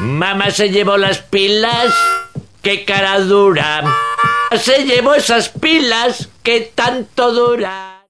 Mamá se llevó las pilas. ¡Qué cara dura! Se llevó esas pilas que tanto dura.